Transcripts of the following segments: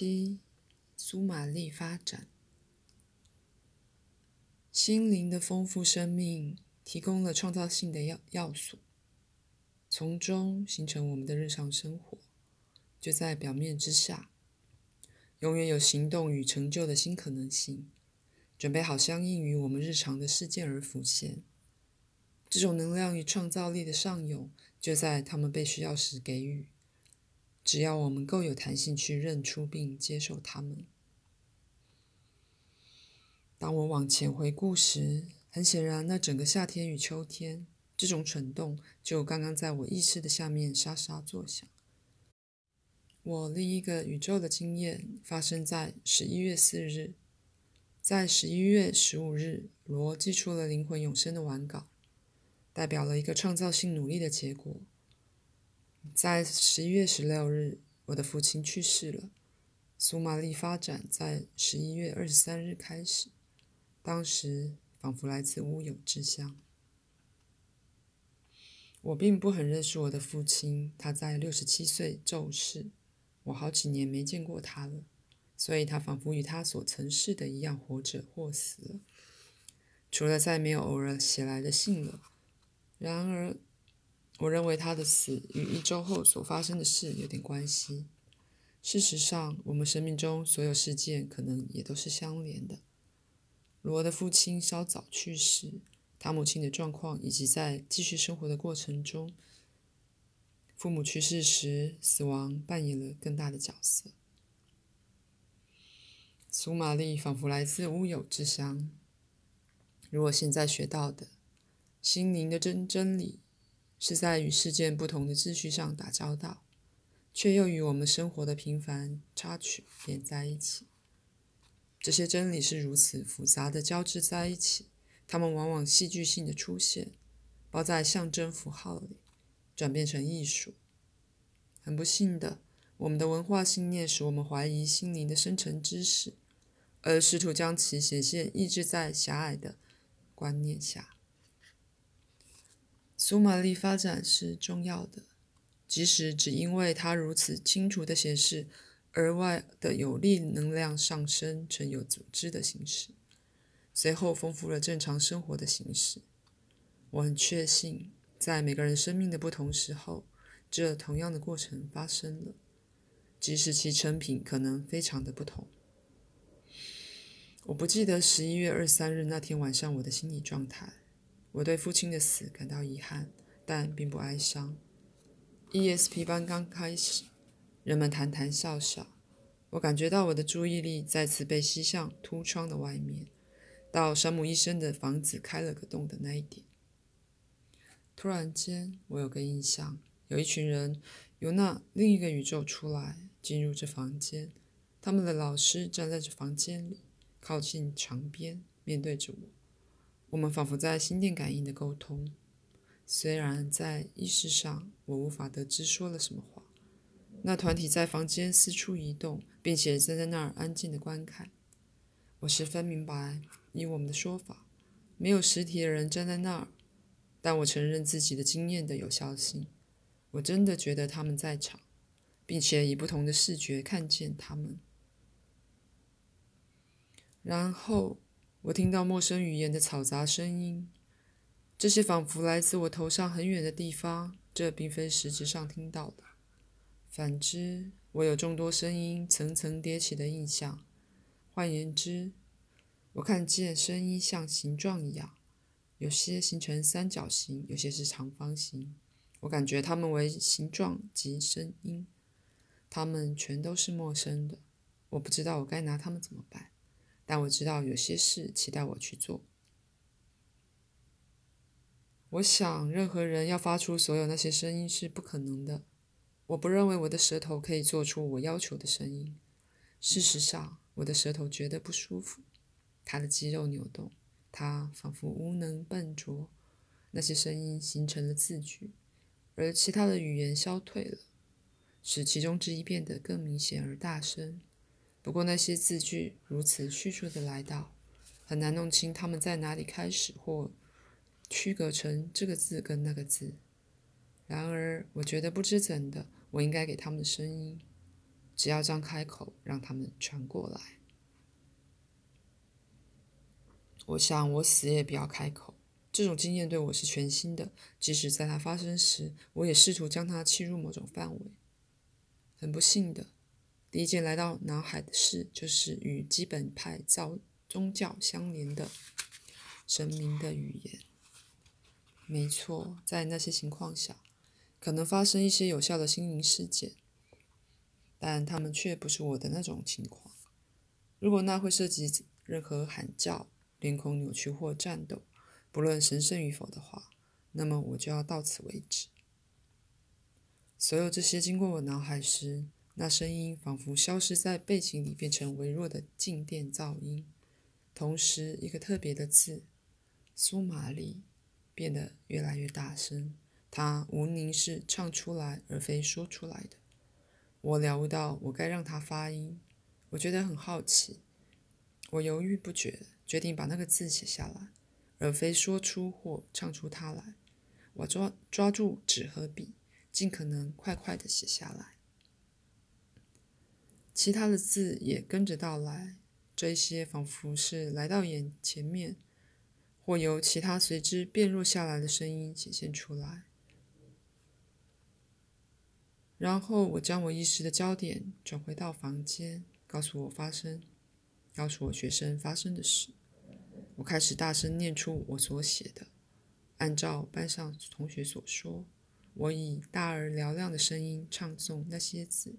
七，苏玛丽发展。心灵的丰富生命提供了创造性的要要素，从中形成我们的日常生活。就在表面之下，永远有行动与成就的新可能性，准备好相应于我们日常的事件而浮现。这种能量与创造力的上涌，就在他们被需要时给予。只要我们够有弹性去认出并接受它们。当我往前回顾时，很显然，那整个夏天与秋天，这种蠢动就刚刚在我意识的下面沙沙作响。我另一个宇宙的经验发生在十一月四日，在十一月十五日，罗寄出了灵魂永生的完稿，代表了一个创造性努力的结果。在十一月十六日，我的父亲去世了。苏玛丽发展在十一月二十三日开始，当时仿佛来自乌有之乡。我并不很认识我的父亲，他在六十七岁骤逝，我好几年没见过他了，所以他仿佛与他所曾是的一样活着或死了，除了再没有偶尔写来的信了。然而。我认为他的死与一周后所发生的事有点关系。事实上，我们生命中所有事件可能也都是相连的。罗的父亲稍早去世，他母亲的状况以及在继续生活的过程中，父母去世时，死亡扮演了更大的角色。苏玛丽仿佛来自乌有之乡，如我现在学到的心灵的真真理。是在与事件不同的秩序上打交道，却又与我们生活的平凡插曲连在一起。这些真理是如此复杂的交织在一起，它们往往戏剧性的出现，包在象征符号里，转变成艺术。很不幸的，我们的文化信念使我们怀疑心灵的深层知识，而试图将其显现抑制在狭隘的观念下。苏玛丽发展是重要的，即使只因为它如此清楚地显示额外的有利能量上升成有组织的形式，随后丰富了正常生活的形式。我很确信，在每个人生命的不同时候，这同样的过程发生了，即使其成品可能非常的不同。我不记得十一月二十三日那天晚上我的心理状态。我对父亲的死感到遗憾，但并不哀伤。ESP 班刚开始，人们谈谈笑笑。我感觉到我的注意力再次被吸向凸窗的外面，到山姆医生的房子开了个洞的那一点。突然间，我有个印象，有一群人由那另一个宇宙出来，进入这房间。他们的老师站在这房间里，靠近墙边，面对着我。我们仿佛在心电感应的沟通，虽然在意识上我无法得知说了什么话。那团体在房间四处移动，并且站在那儿安静的观看。我十分明白，以我们的说法，没有实体的人站在那儿，但我承认自己的经验的有效性。我真的觉得他们在场，并且以不同的视觉看见他们。然后。我听到陌生语言的嘈杂声音，这些仿佛来自我头上很远的地方。这并非实质上听到的。反之，我有众多声音层层叠起的印象。换言之，我看见声音像形状一样，有些形成三角形，有些是长方形。我感觉它们为形状及声音，它们全都是陌生的。我不知道我该拿它们怎么办。但我知道有些事期待我去做。我想，任何人要发出所有那些声音是不可能的。我不认为我的舌头可以做出我要求的声音。事实上，我的舌头觉得不舒服，它的肌肉扭动，它仿佛无能笨拙。那些声音形成了字句，而其他的语言消退了，使其中之一变得更明显而大声。不过那些字句如此迅速的来到，很难弄清他们在哪里开始或区隔成这个字跟那个字。然而，我觉得不知怎的，我应该给他们的声音。只要张开口，让他们传过来。我想，我死也不要开口。这种经验对我是全新的，即使在它发生时，我也试图将它切入某种范围。很不幸的，第一件来到脑海的事，就是与基本派造宗教相连的神明的语言。没错，在那些情况下，可能发生一些有效的心灵事件，但他们却不是我的那种情况。如果那会涉及任何喊叫、脸孔扭曲或战斗，不论神圣与否的话，那么我就要到此为止。所有这些经过我脑海时，那声音仿佛消失在背景里，变成微弱的静电噪音。同时，一个特别的字“苏玛丽”变得越来越大声。它无宁是唱出来，而非说出来的。我了悟到，我该让它发音。我觉得很好奇。我犹豫不决，决定把那个字写下来。而非说出或唱出它来。我抓抓住纸和笔，尽可能快快地写下来。其他的字也跟着到来，这些仿佛是来到眼前面，或由其他随之变弱下来的声音显现出来。然后我将我意识的焦点转回到房间，告诉我发生，告诉我学生发生的事。我开始大声念出我所写的，按照班上同学所说，我以大而嘹亮的声音唱诵那些字，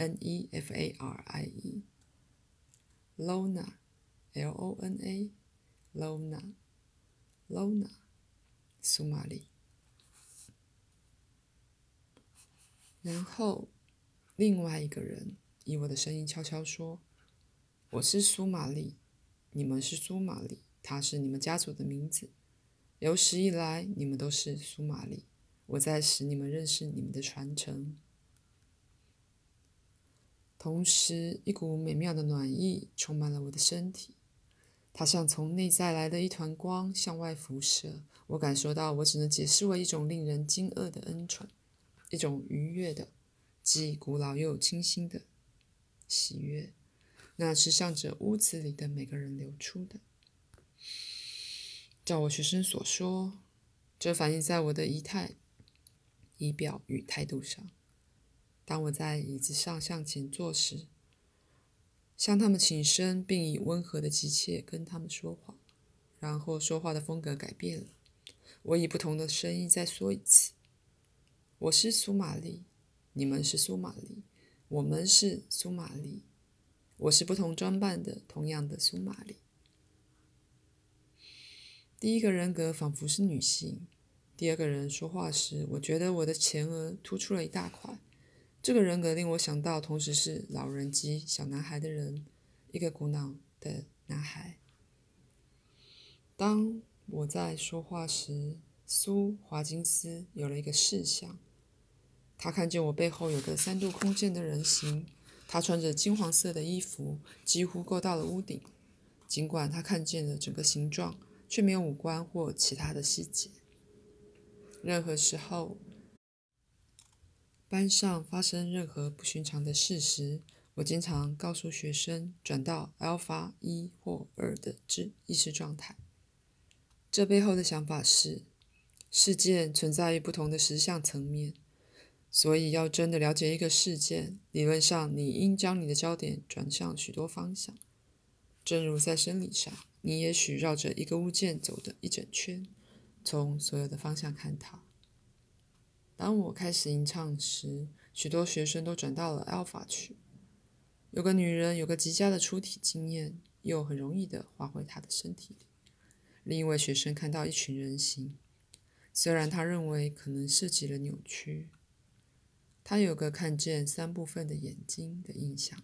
N E F A R I E，Lona，L O N A，Lona，Lona，苏玛丽。然后，另外一个人以我的声音悄悄说：“我是苏玛丽。”你们是苏玛丽，她是你们家族的名字。有史以来，你们都是苏玛丽。我在使你们认识你们的传承。同时，一股美妙的暖意充满了我的身体，它像从内在来的一团光向外辐射。我感受到，我只能解释为一种令人惊愕的恩宠，一种愉悦的、既古老又清新的喜悦。那是向着屋子里的每个人流出的。照我学生所说，这反映在我的仪态、仪表与态度上。当我在椅子上向前坐时，向他们请身，并以温和的急切跟他们说话。然后说话的风格改变了，我以不同的声音再说一次：“我是苏玛丽，你们是苏玛丽，我们是苏玛丽。”我是不同装扮的，同样的苏玛丽。第一个人格仿佛是女性。第二个人说话时，我觉得我的前额突出了一大块。这个人格令我想到，同时是老人及小男孩的人，一个苦恼的男孩。当我在说话时，苏华金斯有了一个事项，他看见我背后有个三度空间的人形。他穿着金黄色的衣服，几乎够到了屋顶。尽管他看见了整个形状，却没有五官或其他的细节。任何时候，班上发生任何不寻常的事时，我经常告诉学生转到 Alpha 一或二的知意识状态。这背后的想法是，事件存在于不同的实相层面。所以，要真的了解一个事件，理论上你应将你的焦点转向许多方向。正如在生理上，你也许绕着一个物件走的一整圈，从所有的方向看它。当我开始吟唱时，许多学生都转到了 Alpha 去。有个女人有个极佳的出体经验，又很容易的滑回她的身体里。另一位学生看到一群人形，虽然他认为可能涉及了扭曲。他有个看见三部分的眼睛的印象。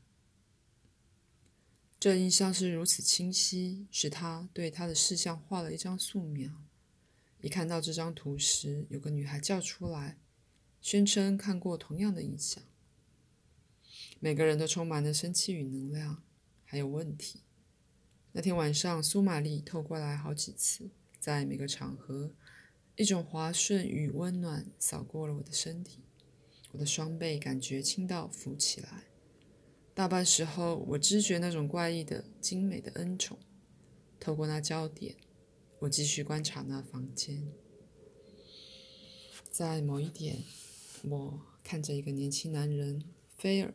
这印象是如此清晰，使他对他的视像画了一张素描。一看到这张图时，有个女孩叫出来，宣称看过同样的影像。每个人都充满了生气与能量，还有问题。那天晚上，苏玛丽透过来好几次，在每个场合，一种滑顺与温暖扫过了我的身体，我的双背感觉轻到浮起来。大半时候，我知觉那种怪异的、精美的恩宠。透过那焦点，我继续观察那房间。在某一点，我看着一个年轻男人菲尔，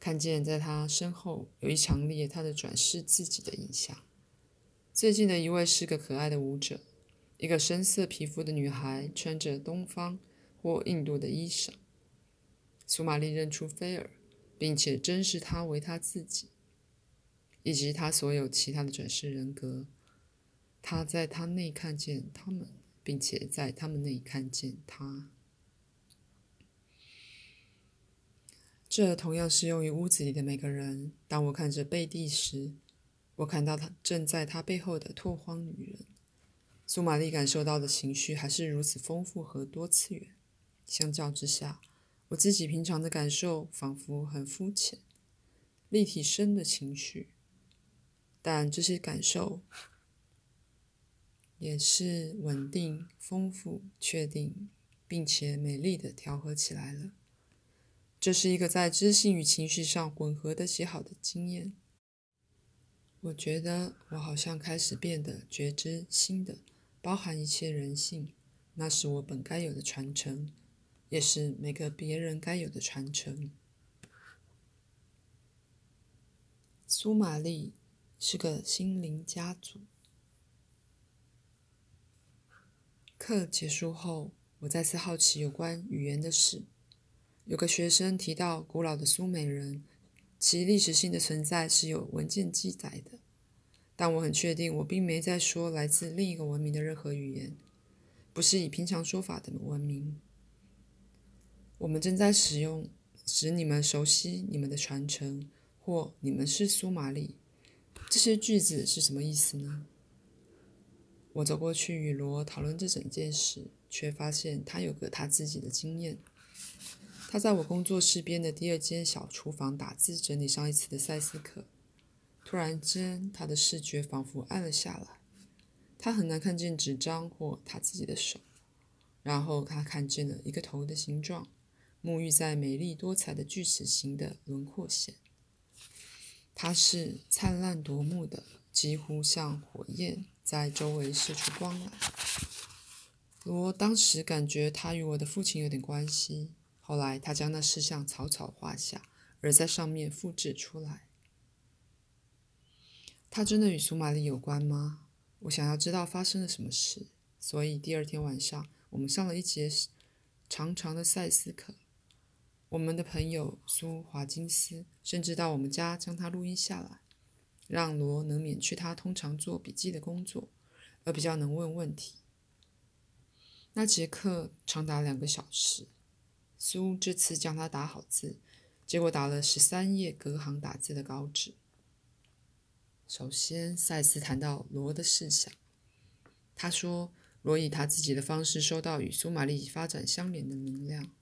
看见在他身后有一强烈他的转世自己的影像。最近的一位是个可爱的舞者，一个深色皮肤的女孩，穿着东方或印度的衣裳。苏玛丽认出菲尔。并且珍视他为他自己，以及他所有其他的转世人格。他在他内看见他们，并且在他们内看见他。这同样适用于屋子里的每个人。当我看着贝蒂时，我看到他正在他背后的拓荒女人。苏玛丽感受到的情绪还是如此丰富和多次元。相较之下。我自己平常的感受仿佛很肤浅、立体声的情绪，但这些感受也是稳定、丰富、确定，并且美丽的调和起来了。这是一个在知性与情绪上混合的极好的经验。我觉得我好像开始变得觉知新的、包含一切人性，那是我本该有的传承。也是每个别人该有的传承。苏玛丽是个心灵家族。课结束后，我再次好奇有关语言的事。有个学生提到古老的苏美人，其历史性的存在是有文件记载的，但我很确定我并没在说来自另一个文明的任何语言，不是以平常说法的文明。我们正在使用使你们熟悉你们的传承，或你们是苏玛丽。这些句子是什么意思呢？我走过去与罗讨论这整件事，却发现他有个他自己的经验。他在我工作室边的第二间小厨房打字，整理上一次的赛斯课。突然间，他的视觉仿佛暗了下来。他很难看见纸张或他自己的手。然后他看见了一个头的形状。沐浴在美丽多彩的锯齿形的轮廓线，它是灿烂夺目的，几乎像火焰在周围射出光来。罗当时感觉他与我的父亲有点关系，后来他将那事项草草画下，而在上面复制出来。他真的与苏玛丽有关吗？我想要知道发生了什么事，所以第二天晚上我们上了一节长长的赛斯课。我们的朋友苏华金斯甚至到我们家将它录音下来，让罗能免去他通常做笔记的工作，而比较能问问题。那节课长达两个小时，苏这次将他打好字，结果打了十三页隔行打字的稿纸。首先，赛斯谈到罗的事项，他说罗以他自己的方式收到与苏玛丽发展相连的能量。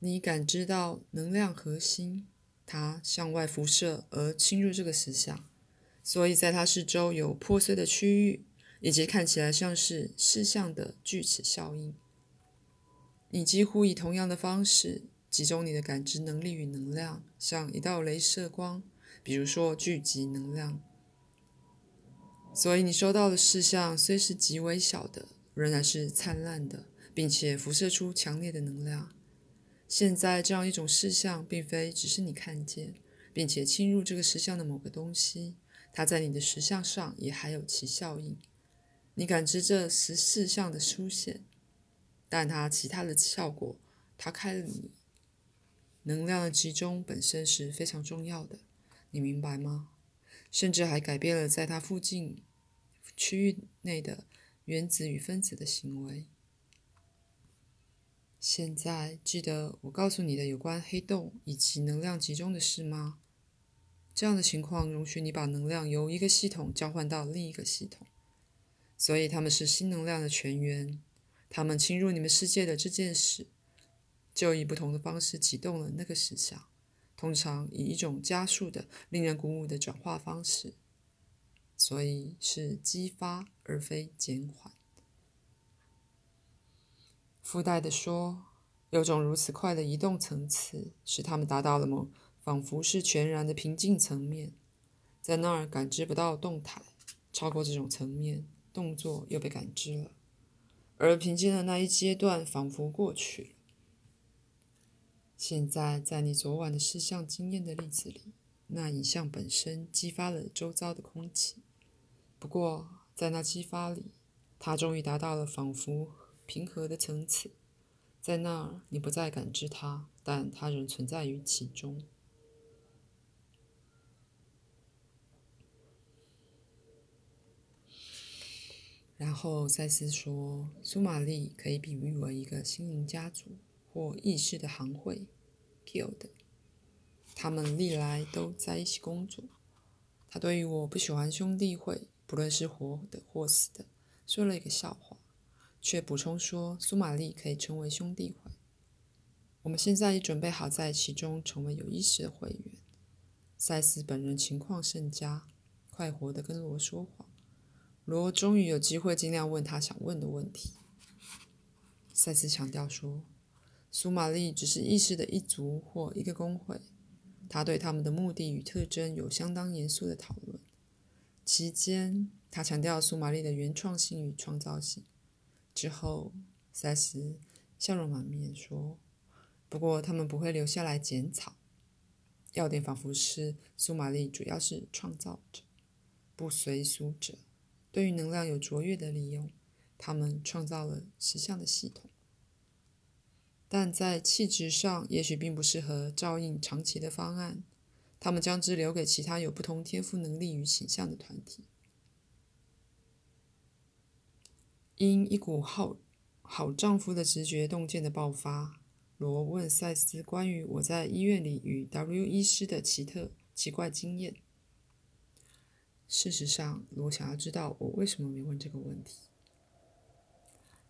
你感知到能量核心，它向外辐射而侵入这个石像，所以在它四周有破碎的区域，以及看起来像是视像的锯齿效应。你几乎以同样的方式集中你的感知能力与能量，像一道镭射光，比如说聚集能量。所以你收到的视像虽是极微小的，仍然是灿烂的，并且辐射出强烈的能量。现在这样一种事项，并非只是你看见，并且侵入这个实相的某个东西，它在你的实像上也还有其效应。你感知这十四项的出现，但它其他的效果，它开了你能量的集中本身是非常重要的，你明白吗？甚至还改变了在它附近区域内的原子与分子的行为。现在记得我告诉你的有关黑洞以及能量集中的事吗？这样的情况容许你把能量由一个系统交换到另一个系统，所以他们是新能量的泉源。他们侵入你们世界的这件事，就以不同的方式启动了那个实相，通常以一种加速的、令人鼓舞的转化方式，所以是激发而非减缓。附带的说，有种如此快的移动层次，使他们达到了某仿佛是全然的平静层面，在那儿感知不到动态。超过这种层面，动作又被感知了，而平静的那一阶段仿佛过去了。现在，在你昨晚的视像经验的例子里，那影像本身激发了周遭的空气。不过，在那激发里，它终于达到了仿佛。平和的层次，在那儿你不再感知它，但它仍存在于其中。然后赛斯说，苏玛丽可以比喻为一个心灵家族或意识的行会 （guild），他们历来都在一起工作。他对于我不喜欢兄弟会，不论是活的或死的，说了一个笑话。却补充说，苏玛丽可以成为兄弟会。我们现在已准备好在其中成为有意识的会员。赛斯本人情况甚佳，快活地跟罗说话。罗终于有机会尽量问他想问的问题。赛斯强调说，苏玛丽只是意识的一族或一个工会。他对他们的目的与特征有相当严肃的讨论。期间，他强调苏玛丽的原创性与创造性。之后，赛斯笑容满面说：“不过他们不会留下来剪草。要点仿佛是苏玛丽主要是创造者，不随俗者。对于能量有卓越的利用，他们创造了实相的系统。但在气质上，也许并不适合照应长期的方案。他们将之留给其他有不同天赋能力与倾向的团体。”因一股好好丈夫的直觉洞见的爆发，罗问赛斯关于我在医院里与 W 医师的奇特奇怪经验。事实上，罗想要知道我为什么没问这个问题。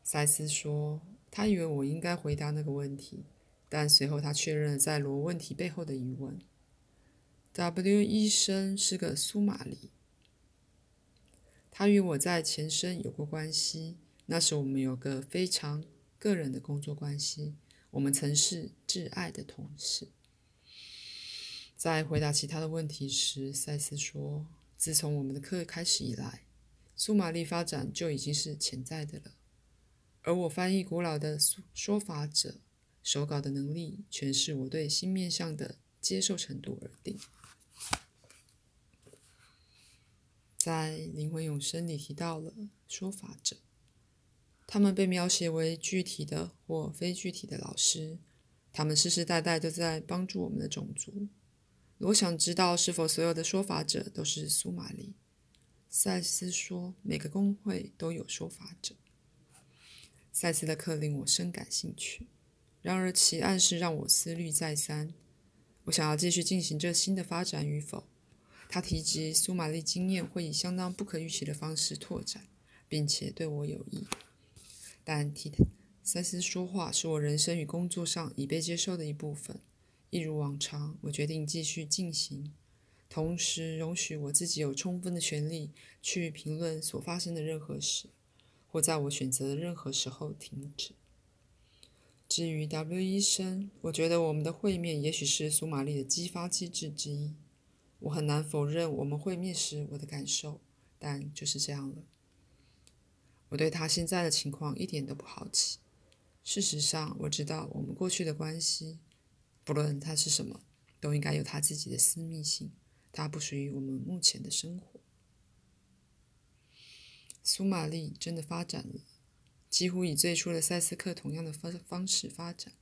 赛斯说，他以为我应该回答那个问题，但随后他确认了在罗问题背后的疑问。W 医生是个苏玛丽。他与我在前身有过关系，那时我们有个非常个人的工作关系。我们曾是挚爱的同事。在回答其他的问题时，赛斯说：“自从我们的课开始以来，苏玛丽发展就已经是潜在的了。而我翻译古老的说法者手稿的能力，全是我对新面向的接受程度而定。”在《灵魂永生》里提到了说法者，他们被描写为具体的或非具体的老师，他们世世代代都在帮助我们的种族。我想知道是否所有的说法者都是苏玛丽。赛斯说，每个工会都有说法者。赛斯的课令我深感兴趣，然而其暗示让我思虑再三。我想要继续进行这新的发展与否。他提及苏玛丽经验会以相当不可预期的方式拓展，并且对我有益。但替赛斯说话是我人生与工作上已被接受的一部分。一如往常，我决定继续进行，同时容许我自己有充分的权利去评论所发生的任何事，或在我选择的任何时候停止。至于 W 医生，我觉得我们的会面也许是苏玛丽的激发机制之一。我很难否认我们会面时我的感受，但就是这样了。我对他现在的情况一点都不好奇。事实上，我知道我们过去的关系，不论它是什么，都应该有它自己的私密性。它不属于我们目前的生活。苏玛丽真的发展了，几乎以最初的塞斯克同样的方方式发展，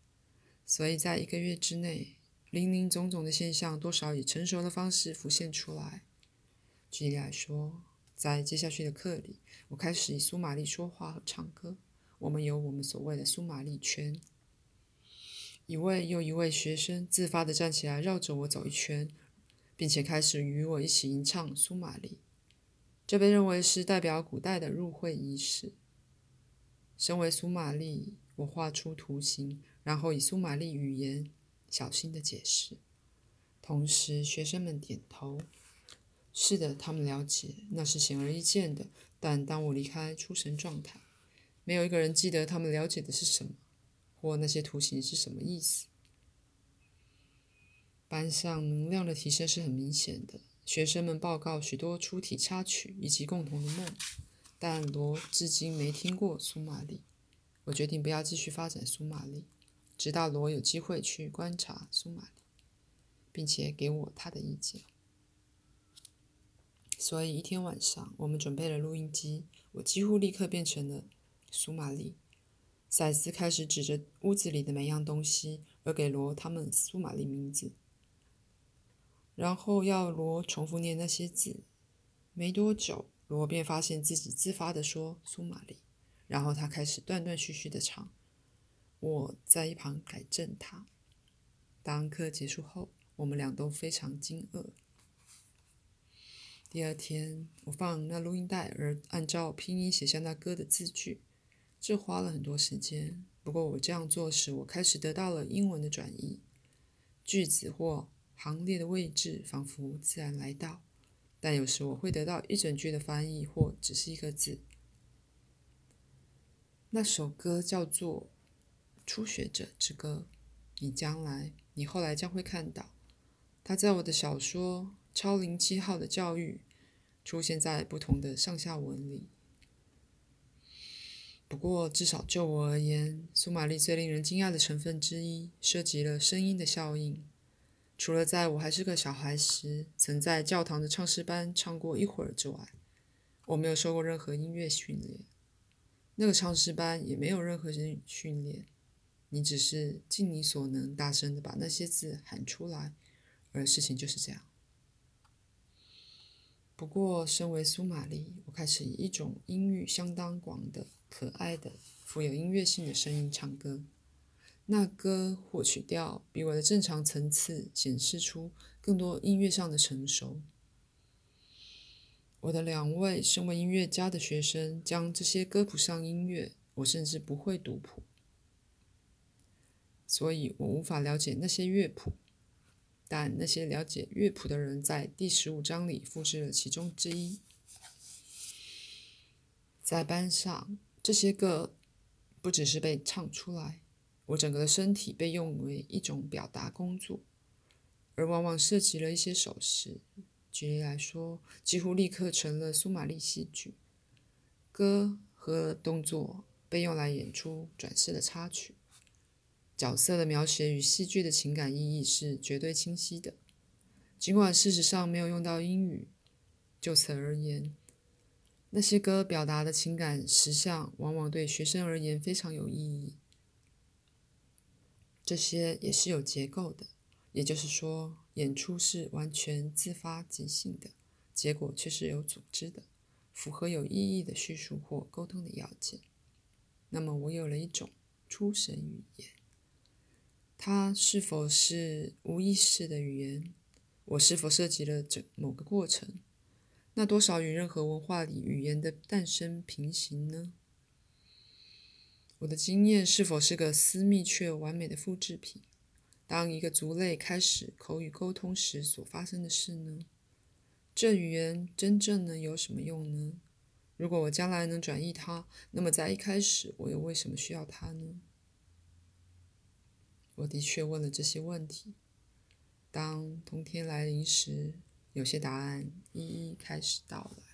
所以在一个月之内。林林总总的现象，多少以成熟的方式浮现出来。举例来说，在接下去的课里，我开始以苏玛丽说话和唱歌。我们有我们所谓的苏玛丽圈。一位又一位学生自发地站起来，绕着我走一圈，并且开始与我一起吟唱苏玛丽。这被认为是代表古代的入会仪式。身为苏玛丽，我画出图形，然后以苏玛丽语言小心地解释。同时，学生们点头。是的，他们了解，那是显而易见的。但当我离开出神状态，没有一个人记得他们了解的是什么，或那些图形是什么意思。班上能量的提升是很明显的。学生们报告许多出题插曲以及共同的梦，但罗至今没听过苏玛丽。我决定不要继续发展苏玛丽，直到罗有机会去观察苏玛丽，并且给我他的意见。所以一天晚上，我们准备了录音机。我几乎立刻变成了苏玛丽。赛斯开始指着屋子里的每样东西，而给罗他们苏玛丽名字，然后要罗重复念那些字。没多久，罗便发现自己自发地说苏玛丽，然后他开始断断续续地唱。我在一旁改正他。当课结束后，我们俩都非常惊愕。第二天，我放那录音带，而按照拼音写下那歌的字句，这花了很多时间。不过我这样做时，我开始得到了英文的转译，句子或行列的位置仿佛自然来到。但有时我会得到一整句的翻译，或只是一个字。那首歌叫做《初学者之歌》，你将来，你后来将会看到，它在我的小说。超零七号的教育出现在不同的上下文里。不过，至少就我而言，苏玛丽最令人惊讶的成分之一涉及了声音的效应。除了在我还是个小孩时曾在教堂的唱诗班唱过一会儿之外，我没有受过任何音乐训练。那个唱诗班也没有任何人训练，你只是尽你所能大声的把那些字喊出来，而事情就是这样。不过，身为苏玛丽，我开始以一种音域相当广的、可爱的、富有音乐性的声音唱歌。那歌或曲调比我的正常层次显示出更多音乐上的成熟。我的两位身为音乐家的学生将这些歌谱上音乐，我甚至不会读谱，所以我无法了解那些乐谱。但那些了解乐谱的人在第十五章里复制了其中之一。在班上，这些歌不只是被唱出来，我整个的身体被用为一种表达工作，而往往涉及了一些手势。举例来说，几乎立刻成了苏玛丽戏剧。歌和动作被用来演出转世的插曲。角色的描写与戏剧的情感意义是绝对清晰的，尽管事实上没有用到英语。就此而言，那些歌表达的情感实相往往对学生而言非常有意义。这些也是有结构的，也就是说，演出是完全自发即兴的，结果却是有组织的，符合有意义的叙述或沟通的要件。那么，我有了一种出神语言。它是否是无意识的语言？我是否涉及了整某个过程？那多少与任何文化里语言的诞生平行呢？我的经验是否是个私密却完美的复制品？当一个族类开始口语沟通时所发生的事呢？这语言真正能有什么用呢？如果我将来能转译它，那么在一开始我又为什么需要它呢？我的确问了这些问题。当冬天来临时，有些答案一一开始到了。